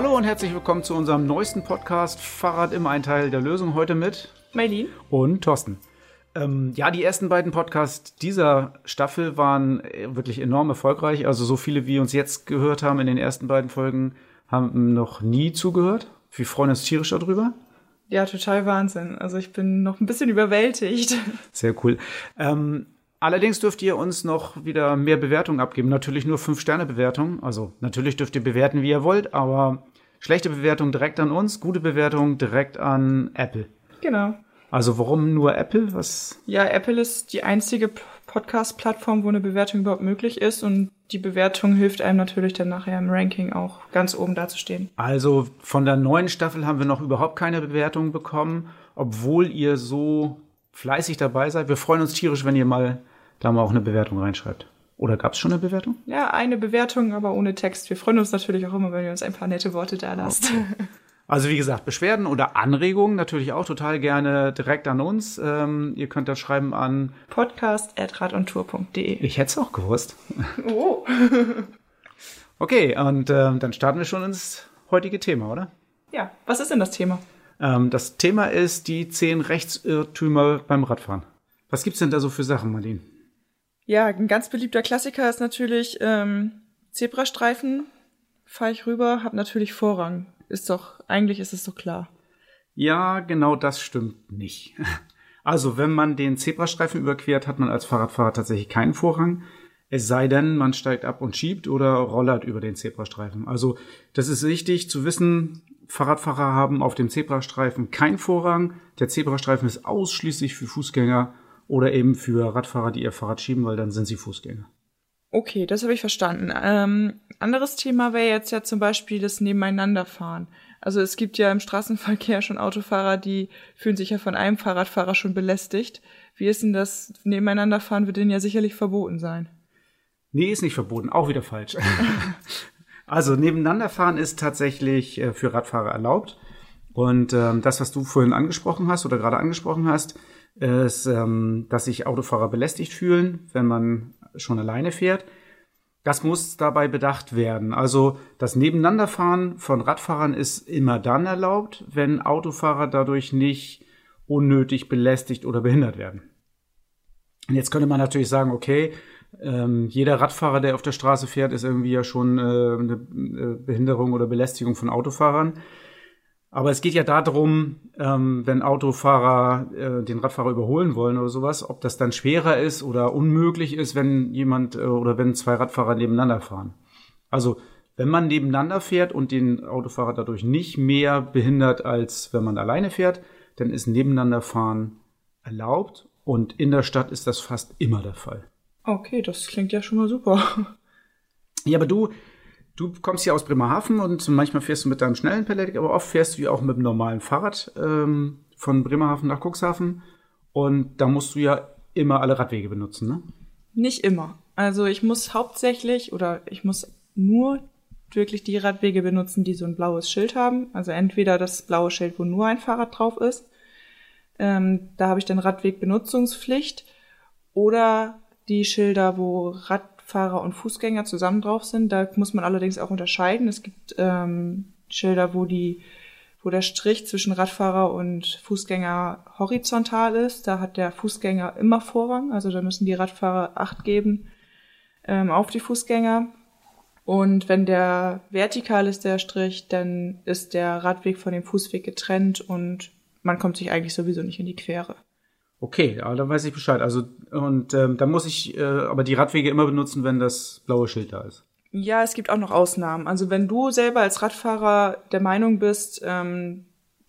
Hallo und herzlich willkommen zu unserem neuesten Podcast Fahrrad im Einteil der Lösung heute mit Mailin und Thorsten. Ähm, ja, die ersten beiden Podcasts dieser Staffel waren äh, wirklich enorm erfolgreich. Also so viele, wie uns jetzt gehört haben in den ersten beiden Folgen, haben noch nie zugehört. Wir freuen uns tierisch darüber. Ja, total Wahnsinn. Also ich bin noch ein bisschen überwältigt. Sehr cool. Ähm, allerdings dürft ihr uns noch wieder mehr Bewertungen abgeben. Natürlich nur 5-Sterne-Bewertungen. Also natürlich dürft ihr bewerten, wie ihr wollt, aber schlechte Bewertungen direkt an uns, gute Bewertungen direkt an Apple. Genau. Also warum nur Apple? Was? Ja, Apple ist die einzige Podcast-Plattform, wo eine Bewertung überhaupt möglich ist und die Bewertung hilft einem natürlich dann nachher im Ranking auch ganz oben dazustehen. Also von der neuen Staffel haben wir noch überhaupt keine Bewertung bekommen, obwohl ihr so fleißig dabei seid. Wir freuen uns tierisch, wenn ihr mal da mal auch eine Bewertung reinschreibt. Oder gab es schon eine Bewertung? Ja, eine Bewertung, aber ohne Text. Wir freuen uns natürlich auch immer, wenn ihr uns ein paar nette Worte da lasst. Okay. Also wie gesagt, Beschwerden oder Anregungen natürlich auch total gerne direkt an uns. Ähm, ihr könnt das schreiben an podcast.radontour.de. Ich hätte es auch gewusst. Oh. okay, und äh, dann starten wir schon ins heutige Thema, oder? Ja, was ist denn das Thema? Ähm, das Thema ist die zehn Rechtsirrtümer beim Radfahren. Was gibt's denn da so für Sachen, Marlene? Ja, ein ganz beliebter Klassiker ist natürlich ähm, Zebrastreifen. Fahre ich rüber, habe natürlich Vorrang ist doch, eigentlich ist es so klar. Ja, genau das stimmt nicht. Also, wenn man den Zebrastreifen überquert, hat man als Fahrradfahrer tatsächlich keinen Vorrang. Es sei denn, man steigt ab und schiebt oder rollert über den Zebrastreifen. Also, das ist wichtig zu wissen. Fahrradfahrer haben auf dem Zebrastreifen keinen Vorrang. Der Zebrastreifen ist ausschließlich für Fußgänger oder eben für Radfahrer, die ihr Fahrrad schieben, weil dann sind sie Fußgänger. Okay, das habe ich verstanden. Ähm, anderes Thema wäre jetzt ja zum Beispiel das Nebeneinanderfahren. Also es gibt ja im Straßenverkehr schon Autofahrer, die fühlen sich ja von einem Fahrradfahrer schon belästigt. Wie ist denn das Nebeneinanderfahren? Wird denen ja sicherlich verboten sein. Nee, ist nicht verboten. Auch wieder falsch. also nebeneinanderfahren ist tatsächlich äh, für Radfahrer erlaubt. Und ähm, das, was du vorhin angesprochen hast oder gerade angesprochen hast, ist, ähm, dass sich Autofahrer belästigt fühlen, wenn man schon alleine fährt. Das muss dabei bedacht werden. Also das Nebeneinanderfahren von Radfahrern ist immer dann erlaubt, wenn Autofahrer dadurch nicht unnötig belästigt oder behindert werden. Und jetzt könnte man natürlich sagen, okay, ähm, jeder Radfahrer, der auf der Straße fährt, ist irgendwie ja schon äh, eine äh, Behinderung oder Belästigung von Autofahrern. Aber es geht ja darum, ähm, wenn Autofahrer äh, den Radfahrer überholen wollen oder sowas, ob das dann schwerer ist oder unmöglich ist, wenn jemand äh, oder wenn zwei Radfahrer nebeneinander fahren. Also wenn man nebeneinander fährt und den Autofahrer dadurch nicht mehr behindert, als wenn man alleine fährt, dann ist nebeneinander fahren erlaubt und in der Stadt ist das fast immer der Fall. Okay, das klingt ja schon mal super. Ja, aber du, Du kommst hier aus Bremerhaven und manchmal fährst du mit deinem schnellen Pedelec, aber oft fährst du ja auch mit dem normalen Fahrrad ähm, von Bremerhaven nach Cuxhaven. Und da musst du ja immer alle Radwege benutzen, ne? Nicht immer. Also ich muss hauptsächlich oder ich muss nur wirklich die Radwege benutzen, die so ein blaues Schild haben. Also entweder das blaue Schild, wo nur ein Fahrrad drauf ist. Ähm, da habe ich dann Radwegbenutzungspflicht. Oder die Schilder, wo Rad Fahrer und Fußgänger zusammen drauf sind. Da muss man allerdings auch unterscheiden. Es gibt ähm, Schilder, wo die wo der Strich zwischen Radfahrer und Fußgänger horizontal ist. Da hat der Fußgänger immer Vorrang. Also da müssen die Radfahrer Acht geben ähm, auf die Fußgänger. Und wenn der vertikal ist, der Strich, dann ist der Radweg von dem Fußweg getrennt und man kommt sich eigentlich sowieso nicht in die Quere. Okay, aber dann weiß ich Bescheid. Also und ähm, dann muss ich äh, aber die Radwege immer benutzen, wenn das blaue Schild da ist. Ja, es gibt auch noch Ausnahmen. Also wenn du selber als Radfahrer der Meinung bist, ähm,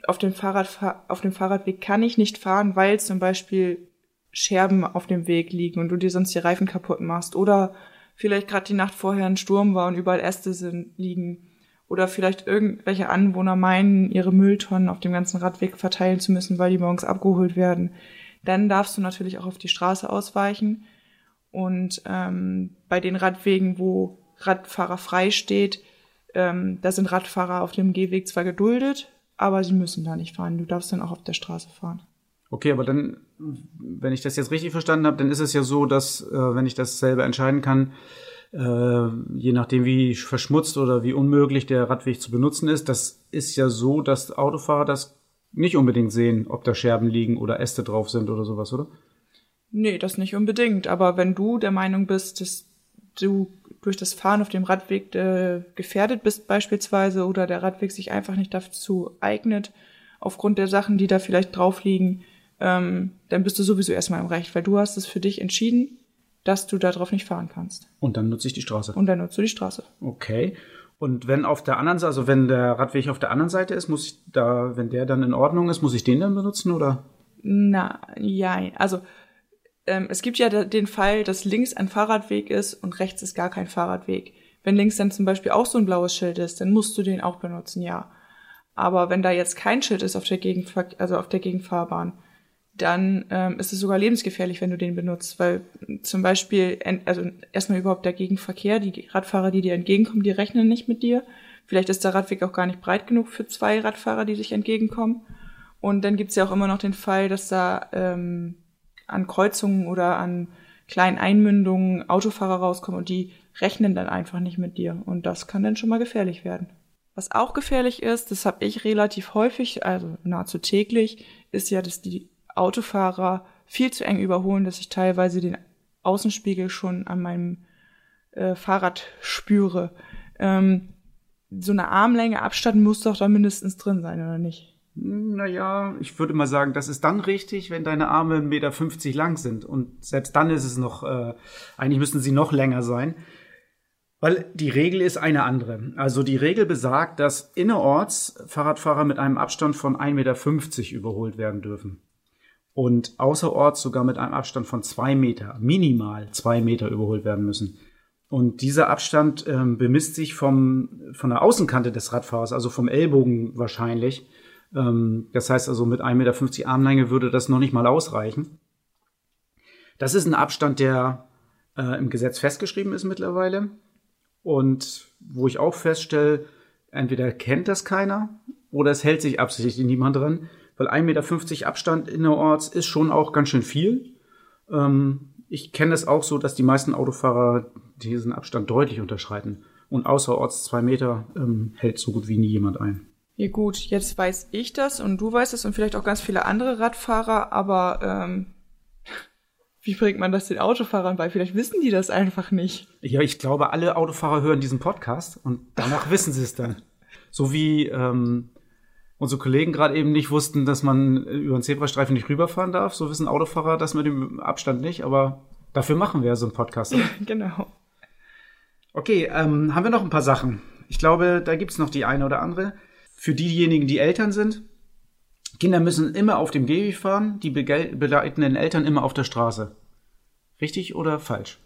auf dem Fahrrad auf dem Fahrradweg kann ich nicht fahren, weil zum Beispiel Scherben auf dem Weg liegen und du dir sonst die Reifen kaputt machst oder vielleicht gerade die Nacht vorher ein Sturm war und überall Äste sind, liegen oder vielleicht irgendwelche Anwohner meinen, ihre Mülltonnen auf dem ganzen Radweg verteilen zu müssen, weil die morgens abgeholt werden dann darfst du natürlich auch auf die Straße ausweichen. Und ähm, bei den Radwegen, wo Radfahrer frei steht, ähm, da sind Radfahrer auf dem Gehweg zwar geduldet, aber sie müssen da nicht fahren. Du darfst dann auch auf der Straße fahren. Okay, aber dann, wenn ich das jetzt richtig verstanden habe, dann ist es ja so, dass, äh, wenn ich das selber entscheiden kann, äh, je nachdem, wie verschmutzt oder wie unmöglich der Radweg zu benutzen ist. Das ist ja so, dass Autofahrer das nicht unbedingt sehen, ob da Scherben liegen oder Äste drauf sind oder sowas, oder? Nee, das nicht unbedingt. Aber wenn du der Meinung bist, dass du durch das Fahren auf dem Radweg äh, gefährdet bist beispielsweise oder der Radweg sich einfach nicht dazu eignet, aufgrund der Sachen, die da vielleicht drauf liegen, ähm, dann bist du sowieso erstmal im Recht, weil du hast es für dich entschieden, dass du darauf nicht fahren kannst. Und dann nutze ich die Straße. Und dann nutzt du die Straße. Okay. Und wenn auf der anderen Seite, also wenn der Radweg auf der anderen Seite ist, muss ich da, wenn der dann in Ordnung ist, muss ich den dann benutzen oder? Na, ja, also ähm, es gibt ja den Fall, dass links ein Fahrradweg ist und rechts ist gar kein Fahrradweg. Wenn links dann zum Beispiel auch so ein blaues Schild ist, dann musst du den auch benutzen, ja. Aber wenn da jetzt kein Schild ist auf der Gegenver also auf der Gegenfahrbahn, dann ähm, ist es sogar lebensgefährlich, wenn du den benutzt, weil zum Beispiel, also erstmal überhaupt der Gegenverkehr, die Radfahrer, die dir entgegenkommen, die rechnen nicht mit dir. Vielleicht ist der Radweg auch gar nicht breit genug für zwei Radfahrer, die sich entgegenkommen. Und dann gibt's ja auch immer noch den Fall, dass da ähm, an Kreuzungen oder an kleinen Einmündungen Autofahrer rauskommen und die rechnen dann einfach nicht mit dir. Und das kann dann schon mal gefährlich werden. Was auch gefährlich ist, das habe ich relativ häufig, also nahezu täglich, ist ja, dass die Autofahrer viel zu eng überholen, dass ich teilweise den Außenspiegel schon an meinem äh, Fahrrad spüre. Ähm, so eine Armlänge Abstand muss doch da mindestens drin sein, oder nicht? Naja, ich würde mal sagen, das ist dann richtig, wenn deine Arme 1,50 Meter lang sind. Und selbst dann ist es noch, äh, eigentlich müssten sie noch länger sein. Weil die Regel ist eine andere. Also die Regel besagt, dass innerorts Fahrradfahrer mit einem Abstand von 1,50 Meter überholt werden dürfen. Und außerorts sogar mit einem Abstand von zwei Meter, minimal zwei Meter überholt werden müssen. Und dieser Abstand ähm, bemisst sich vom, von der Außenkante des Radfahrers, also vom Ellbogen wahrscheinlich, ähm, das heißt also mit 1,50 Meter Armlänge würde das noch nicht mal ausreichen. Das ist ein Abstand, der äh, im Gesetz festgeschrieben ist mittlerweile und wo ich auch feststelle, entweder kennt das keiner oder es hält sich absichtlich niemand dran, weil 1,50 Meter Abstand innerorts ist schon auch ganz schön viel. Ähm, ich kenne es auch so, dass die meisten Autofahrer diesen Abstand deutlich unterschreiten. Und außerorts zwei Meter ähm, hält so gut wie nie jemand ein. Ja gut, jetzt weiß ich das und du weißt es und vielleicht auch ganz viele andere Radfahrer, aber ähm, wie bringt man das den Autofahrern bei? Vielleicht wissen die das einfach nicht. Ja, ich glaube, alle Autofahrer hören diesen Podcast und danach wissen sie es dann. So wie ähm, unsere Kollegen gerade eben nicht wussten, dass man über einen Zebrastreifen nicht rüberfahren darf, so wissen Autofahrer das mit dem Abstand nicht, aber dafür machen wir so einen Podcast. Genau. Okay, ähm, haben wir noch ein paar Sachen. Ich glaube, da gibt's noch die eine oder andere für diejenigen, die Eltern sind. Kinder müssen immer auf dem Gehweg fahren, die begleitenden Eltern immer auf der Straße. Richtig oder falsch?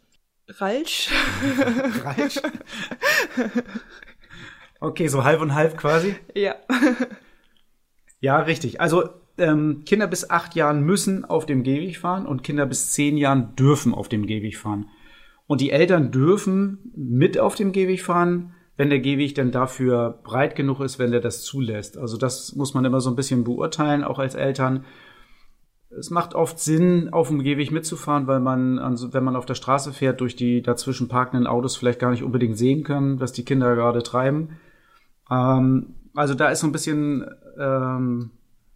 Ralsch. Ralsch? Okay, so halb und halb quasi? Ja. Ja, richtig. Also ähm, Kinder bis acht Jahren müssen auf dem Gehweg fahren und Kinder bis zehn Jahren dürfen auf dem Gehweg fahren. Und die Eltern dürfen mit auf dem Gehweg fahren, wenn der Gehweg denn dafür breit genug ist, wenn der das zulässt. Also das muss man immer so ein bisschen beurteilen, auch als Eltern. Es macht oft Sinn, auf dem Gehweg mitzufahren, weil man, also wenn man auf der Straße fährt, durch die dazwischen parkenden Autos vielleicht gar nicht unbedingt sehen kann, was die Kinder gerade treiben. Ähm, also da ist so ein bisschen ähm,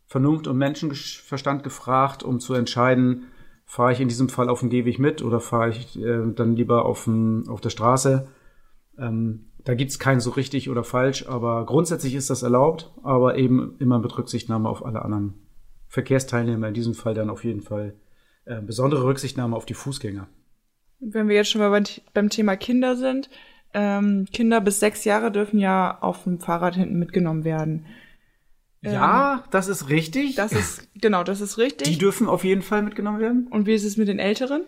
Vernunft und Menschenverstand gefragt, um zu entscheiden, fahre ich in diesem Fall auf dem Gehweg mit oder fahre ich äh, dann lieber auf, dem, auf der Straße. Ähm, da gibt's kein so richtig oder falsch, aber grundsätzlich ist das erlaubt, aber eben immer mit Rücksichtnahme auf alle anderen Verkehrsteilnehmer, in diesem Fall dann auf jeden Fall äh, besondere Rücksichtnahme auf die Fußgänger. Wenn wir jetzt schon mal beim Thema Kinder sind, ähm, Kinder bis sechs Jahre dürfen ja auf dem Fahrrad hinten mitgenommen werden. Ja, ähm, das ist richtig. Das ist, genau, das ist richtig. Die dürfen auf jeden Fall mitgenommen werden. Und wie ist es mit den Älteren?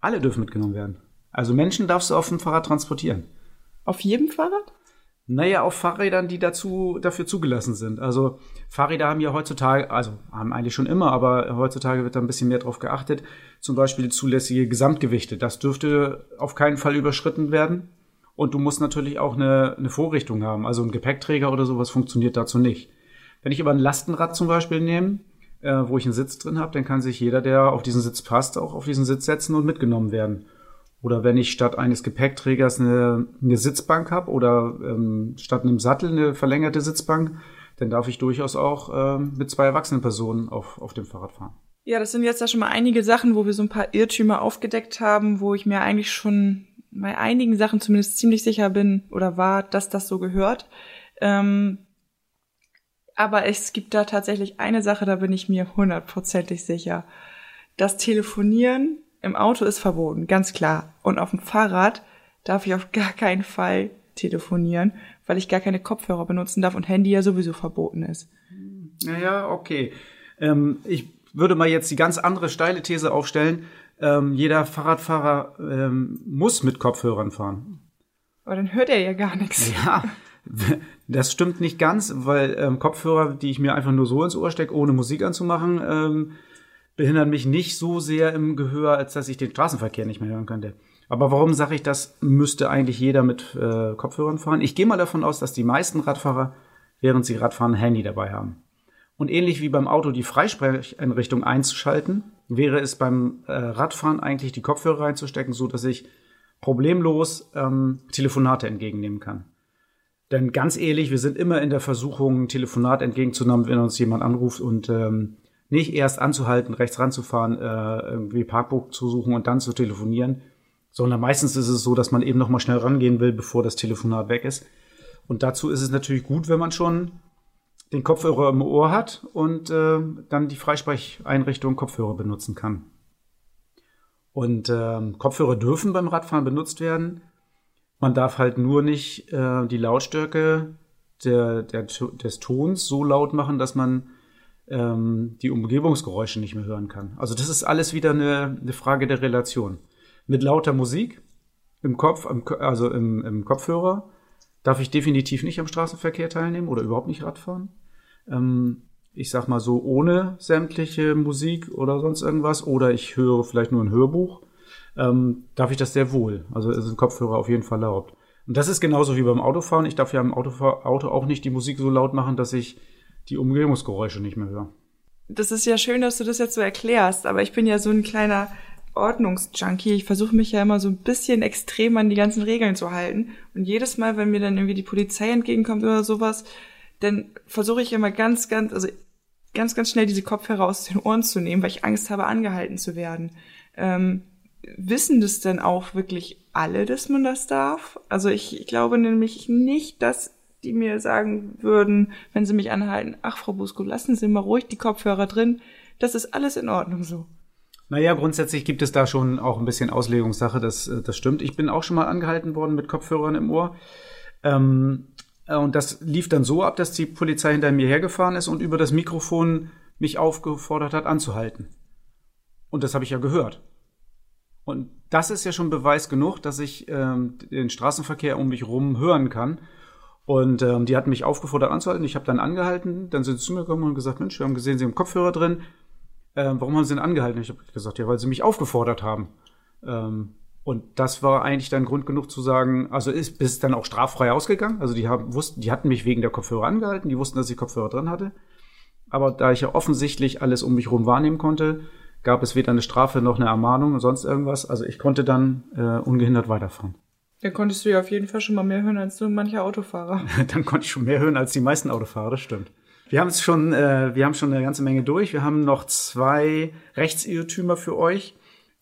Alle dürfen mitgenommen werden. Also Menschen darfst du auf dem Fahrrad transportieren. Auf jedem Fahrrad? Naja, auf Fahrrädern, die dazu, dafür zugelassen sind. Also Fahrräder haben ja heutzutage, also haben eigentlich schon immer, aber heutzutage wird da ein bisschen mehr drauf geachtet. Zum Beispiel zulässige Gesamtgewichte. Das dürfte auf keinen Fall überschritten werden. Und du musst natürlich auch eine, eine Vorrichtung haben. Also ein Gepäckträger oder sowas funktioniert dazu nicht. Wenn ich aber ein Lastenrad zum Beispiel nehme, äh, wo ich einen Sitz drin habe, dann kann sich jeder, der auf diesen Sitz passt, auch auf diesen Sitz setzen und mitgenommen werden. Oder wenn ich statt eines Gepäckträgers eine, eine Sitzbank habe oder ähm, statt einem Sattel eine verlängerte Sitzbank, dann darf ich durchaus auch ähm, mit zwei erwachsenen Personen auf, auf dem Fahrrad fahren. Ja, das sind jetzt ja schon mal einige Sachen, wo wir so ein paar Irrtümer aufgedeckt haben, wo ich mir eigentlich schon bei einigen Sachen zumindest ziemlich sicher bin oder war, dass das so gehört. Ähm, aber es gibt da tatsächlich eine Sache, da bin ich mir hundertprozentig sicher. Das Telefonieren im Auto ist verboten, ganz klar. Und auf dem Fahrrad darf ich auf gar keinen Fall telefonieren, weil ich gar keine Kopfhörer benutzen darf und Handy ja sowieso verboten ist. Naja, okay. Ähm, ich würde mal jetzt die ganz andere steile These aufstellen. Ähm, jeder Fahrradfahrer ähm, muss mit Kopfhörern fahren. Aber dann hört er ja gar nichts. Ja, das stimmt nicht ganz, weil ähm, Kopfhörer, die ich mir einfach nur so ins Ohr stecke, ohne Musik anzumachen, ähm, behindern mich nicht so sehr im Gehör, als dass ich den Straßenverkehr nicht mehr hören könnte. Aber warum sage ich das, müsste eigentlich jeder mit äh, Kopfhörern fahren? Ich gehe mal davon aus, dass die meisten Radfahrer, während sie Radfahren, ein Handy dabei haben. Und ähnlich wie beim Auto die Freisprecheinrichtung einzuschalten, wäre es beim äh, Radfahren eigentlich die Kopfhörer reinzustecken, so dass ich problemlos ähm, Telefonate entgegennehmen kann. Denn ganz ehrlich, wir sind immer in der Versuchung, ein Telefonat entgegenzunehmen, wenn uns jemand anruft und ähm, nicht erst anzuhalten, rechts ranzufahren, äh, irgendwie Parkbuch zu suchen und dann zu telefonieren, sondern meistens ist es so, dass man eben noch mal schnell rangehen will, bevor das Telefonat weg ist. Und dazu ist es natürlich gut, wenn man schon den Kopfhörer im Ohr hat und äh, dann die Freisprecheinrichtung Kopfhörer benutzen kann. Und äh, Kopfhörer dürfen beim Radfahren benutzt werden. Man darf halt nur nicht äh, die Lautstärke der, der, des Tons so laut machen, dass man ähm, die Umgebungsgeräusche nicht mehr hören kann. Also das ist alles wieder eine, eine Frage der Relation. Mit lauter Musik im Kopf, also im, im Kopfhörer, darf ich definitiv nicht am Straßenverkehr teilnehmen oder überhaupt nicht Radfahren. Ähm, ich sag mal so, ohne sämtliche Musik oder sonst irgendwas, oder ich höre vielleicht nur ein Hörbuch, ähm, darf ich das sehr wohl. Also ist ein Kopfhörer auf jeden Fall erlaubt. Und das ist genauso wie beim Autofahren. Ich darf ja im Auto, Auto auch nicht die Musik so laut machen, dass ich die Umgebungsgeräusche nicht mehr höre. Das ist ja schön, dass du das jetzt so erklärst, aber ich bin ja so ein kleiner Ordnungsjunkie. Ich versuche mich ja immer so ein bisschen extrem an die ganzen Regeln zu halten. Und jedes Mal, wenn mir dann irgendwie die Polizei entgegenkommt oder sowas, dann versuche ich immer ganz, ganz, also ganz, ganz schnell diese Kopfhörer aus den Ohren zu nehmen, weil ich Angst habe, angehalten zu werden. Ähm, wissen das denn auch wirklich alle, dass man das darf? Also ich, ich glaube nämlich nicht, dass die mir sagen würden, wenn sie mich anhalten, ach Frau Busko, lassen Sie mal ruhig die Kopfhörer drin. Das ist alles in Ordnung so. Naja, grundsätzlich gibt es da schon auch ein bisschen Auslegungssache, das, äh, das stimmt. Ich bin auch schon mal angehalten worden mit Kopfhörern im Ohr. Ähm, äh, und das lief dann so ab, dass die Polizei hinter mir hergefahren ist und über das Mikrofon mich aufgefordert hat, anzuhalten. Und das habe ich ja gehört. Und das ist ja schon Beweis genug, dass ich ähm, den Straßenverkehr um mich rum hören kann und ähm, die hatten mich aufgefordert anzuhalten. Ich habe dann angehalten. Dann sind sie zu mir gekommen und gesagt, Mensch, wir haben gesehen, Sie haben Kopfhörer drin. Ähm, warum haben Sie denn angehalten? Ich habe gesagt, ja, weil Sie mich aufgefordert haben. Ähm, und das war eigentlich dann Grund genug zu sagen, also ist bis dann auch straffrei ausgegangen. Also die haben wussten, die hatten mich wegen der Kopfhörer angehalten. Die wussten, dass ich Kopfhörer drin hatte. Aber da ich ja offensichtlich alles um mich herum wahrnehmen konnte, gab es weder eine Strafe noch eine Ermahnung und sonst irgendwas. Also ich konnte dann äh, ungehindert weiterfahren. Dann konntest du ja auf jeden Fall schon mal mehr hören als so mancher Autofahrer. Dann konnte ich schon mehr hören als die meisten Autofahrer, das stimmt. Wir haben es schon, äh, wir haben schon eine ganze Menge durch. Wir haben noch zwei Rechtsirrtümer für euch.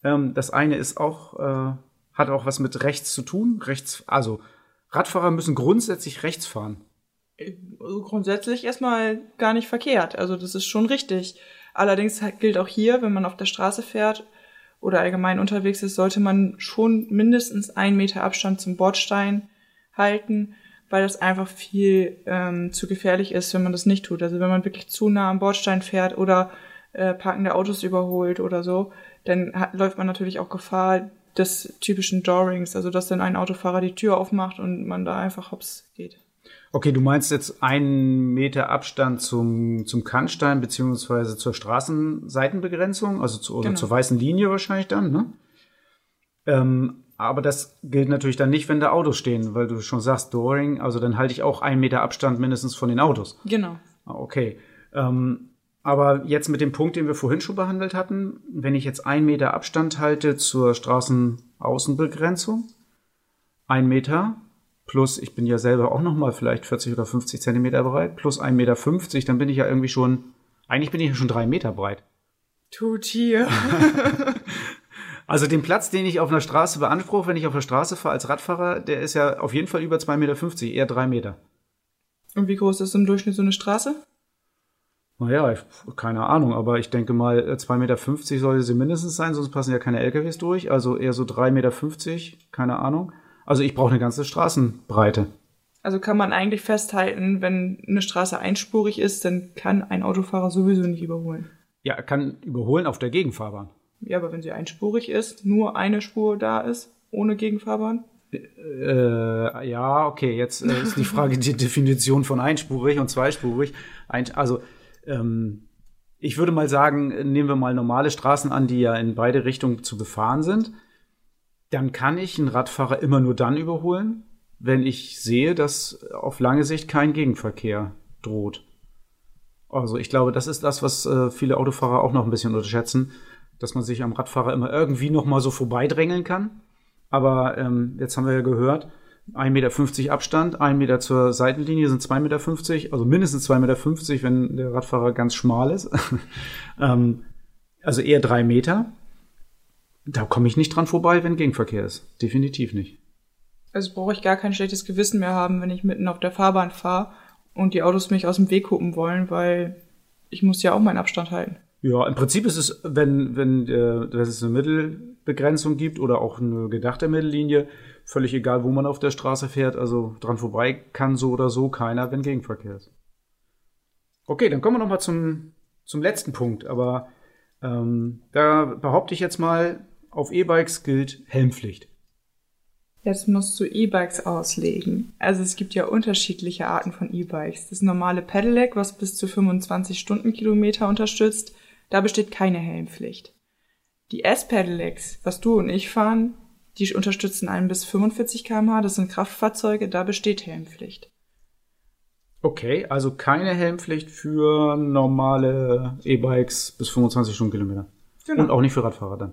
Ähm, das eine ist auch, äh, hat auch was mit rechts zu tun. Rechts, also Radfahrer müssen grundsätzlich rechts fahren. Also grundsätzlich erstmal gar nicht verkehrt. Also das ist schon richtig. Allerdings gilt auch hier, wenn man auf der Straße fährt, oder allgemein unterwegs ist, sollte man schon mindestens einen Meter Abstand zum Bordstein halten, weil das einfach viel ähm, zu gefährlich ist, wenn man das nicht tut. Also wenn man wirklich zu nah am Bordstein fährt oder äh, parkende Autos überholt oder so, dann hat, läuft man natürlich auch Gefahr des typischen Doorings, also dass dann ein Autofahrer die Tür aufmacht und man da einfach hops geht. Okay, du meinst jetzt einen Meter Abstand zum, zum Kannstein beziehungsweise zur Straßenseitenbegrenzung, also zu, genau. zur weißen Linie wahrscheinlich dann, ne? Ähm, aber das gilt natürlich dann nicht, wenn da Autos stehen, weil du schon sagst, Dooring, also dann halte ich auch einen Meter Abstand mindestens von den Autos. Genau. Ah, okay. Ähm, Aber jetzt mit dem Punkt, den wir vorhin schon behandelt hatten, wenn ich jetzt ein Meter Abstand halte zur Straßenaußenbegrenzung, ein Meter plus, ich bin ja selber auch nochmal vielleicht 40 oder 50 Zentimeter breit, plus ein Meter 50, dann bin ich ja irgendwie schon, eigentlich bin ich ja schon drei Meter breit. Tut hier. Also den Platz, den ich auf einer Straße beanspruche, wenn ich auf der Straße fahre als Radfahrer, der ist ja auf jeden Fall über 2,50 Meter, eher drei Meter. Und wie groß ist im Durchschnitt so eine Straße? Naja, ich, keine Ahnung, aber ich denke mal, 2,50 Meter sollte sie mindestens sein, sonst passen ja keine LKWs durch. Also eher so 3,50 Meter, keine Ahnung. Also ich brauche eine ganze Straßenbreite. Also kann man eigentlich festhalten, wenn eine Straße einspurig ist, dann kann ein Autofahrer sowieso nicht überholen. Ja, er kann überholen auf der Gegenfahrbahn. Ja, aber wenn sie einspurig ist, nur eine Spur da ist, ohne Gegenfahrbahn? Äh, ja, okay, jetzt äh, ist die Frage die Definition von einspurig und zweispurig. Ein, also ähm, ich würde mal sagen, nehmen wir mal normale Straßen an, die ja in beide Richtungen zu befahren sind. Dann kann ich einen Radfahrer immer nur dann überholen, wenn ich sehe, dass auf lange Sicht kein Gegenverkehr droht. Also ich glaube, das ist das, was äh, viele Autofahrer auch noch ein bisschen unterschätzen, dass man sich am Radfahrer immer irgendwie noch so vorbeidrängeln kann. Aber ähm, jetzt haben wir ja gehört, 1,50 Meter Abstand, 1 Meter zur Seitenlinie sind 2,50 Meter, also mindestens 2,50 Meter, wenn der Radfahrer ganz schmal ist. ähm, also eher 3 Meter. Da komme ich nicht dran vorbei, wenn Gegenverkehr ist. Definitiv nicht. Also brauche ich gar kein schlechtes Gewissen mehr haben, wenn ich mitten auf der Fahrbahn fahre und die Autos mich aus dem Weg gucken wollen, weil ich muss ja auch meinen Abstand halten. Ja, im Prinzip ist es, wenn, wenn, äh, wenn es eine Mittelbegrenzung gibt oder auch eine gedachte Mittellinie, völlig egal, wo man auf der Straße fährt. Also dran vorbei kann so oder so keiner, wenn Gegenverkehr ist. Okay, dann kommen wir nochmal zum, zum letzten Punkt. Aber ähm, da behaupte ich jetzt mal, auf E-Bikes gilt Helmpflicht. Jetzt musst du E-Bikes auslegen. Also es gibt ja unterschiedliche Arten von E-Bikes. Das normale Pedelec, was bis zu 25 Stundenkilometer unterstützt, da besteht keine Helmpflicht. Die S-Pedelecs, was du und ich fahren, die unterstützen einen bis 45 km/h, das sind Kraftfahrzeuge, da besteht Helmpflicht. Okay, also keine Helmpflicht für normale E-Bikes bis 25 Stundenkilometer. Genau. Und auch nicht für Radfahrer dann.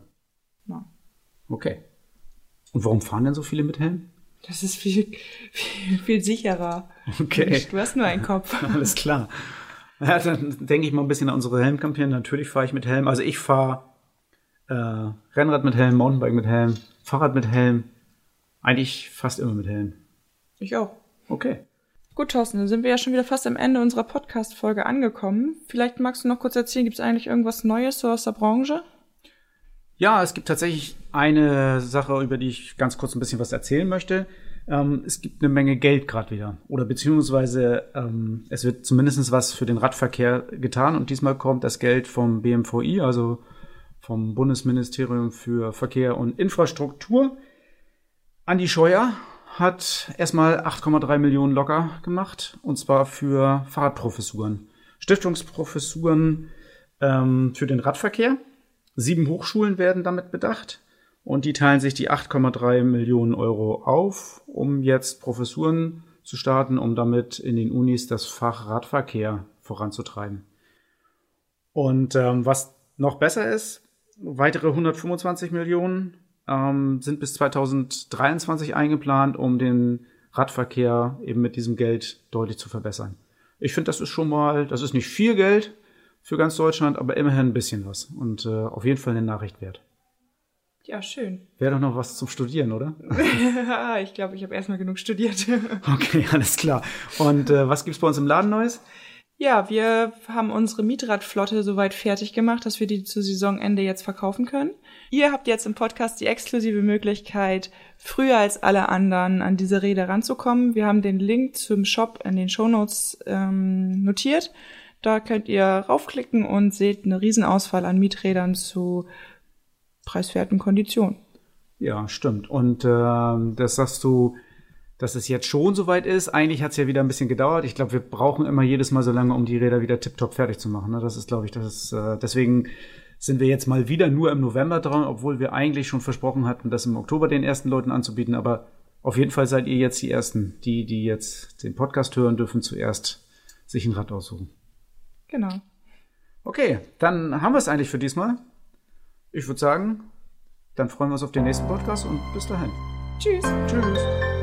Ja. Okay. Und warum fahren denn so viele mit Helm? Das ist viel, viel, viel sicherer. Okay. Du hast nur einen Kopf. Alles klar. Ja, dann denke ich mal ein bisschen an unsere Helmkampagne. Natürlich fahre ich mit Helm. Also ich fahre äh, Rennrad mit Helm, Mountainbike mit Helm, Fahrrad mit Helm. Eigentlich fast immer mit Helm. Ich auch. Okay. Gut, Thorsten, dann sind wir ja schon wieder fast am Ende unserer Podcast-Folge angekommen. Vielleicht magst du noch kurz erzählen, gibt es eigentlich irgendwas Neues so aus der Branche? Ja, es gibt tatsächlich eine Sache, über die ich ganz kurz ein bisschen was erzählen möchte. Ähm, es gibt eine Menge Geld gerade wieder. Oder beziehungsweise ähm, es wird zumindest was für den Radverkehr getan und diesmal kommt das Geld vom BMVI, also vom Bundesministerium für Verkehr und Infrastruktur. Andi Scheuer hat erstmal 8,3 Millionen locker gemacht und zwar für Fahrradprofessuren. Stiftungsprofessuren ähm, für den Radverkehr. Sieben Hochschulen werden damit bedacht und die teilen sich die 8,3 Millionen Euro auf, um jetzt Professuren zu starten, um damit in den Unis das Fach Radverkehr voranzutreiben. Und ähm, was noch besser ist, weitere 125 Millionen ähm, sind bis 2023 eingeplant, um den Radverkehr eben mit diesem Geld deutlich zu verbessern. Ich finde, das ist schon mal, das ist nicht viel Geld für ganz Deutschland, aber immerhin ein bisschen was und äh, auf jeden Fall eine Nachricht wert. Ja, schön. Wäre doch noch was zum Studieren, oder? ich glaube, ich habe erstmal genug studiert. okay, alles klar. Und äh, was gibt's bei uns im Laden Neues? Ja, wir haben unsere Mietradflotte soweit fertig gemacht, dass wir die zu Saisonende jetzt verkaufen können. Ihr habt jetzt im Podcast die exklusive Möglichkeit, früher als alle anderen an diese Räder ranzukommen. Wir haben den Link zum Shop in den Shownotes ähm, notiert. Da könnt ihr raufklicken und seht eine Riesenauswahl an Mieträdern zu preiswerten Konditionen. Ja, stimmt. Und äh, das sagst du dass es jetzt schon soweit ist. Eigentlich hat es ja wieder ein bisschen gedauert. Ich glaube, wir brauchen immer jedes Mal so lange, um die Räder wieder tiptop fertig zu machen. Ne? Das ist, glaube ich, das ist, äh, deswegen sind wir jetzt mal wieder nur im November dran, obwohl wir eigentlich schon versprochen hatten, das im Oktober den ersten Leuten anzubieten. Aber auf jeden Fall seid ihr jetzt die Ersten, die, die jetzt den Podcast hören dürfen, zuerst sich ein Rad aussuchen. Genau. Okay, dann haben wir es eigentlich für diesmal. Ich würde sagen, dann freuen wir uns auf den nächsten Podcast und bis dahin. Tschüss. Tschüss.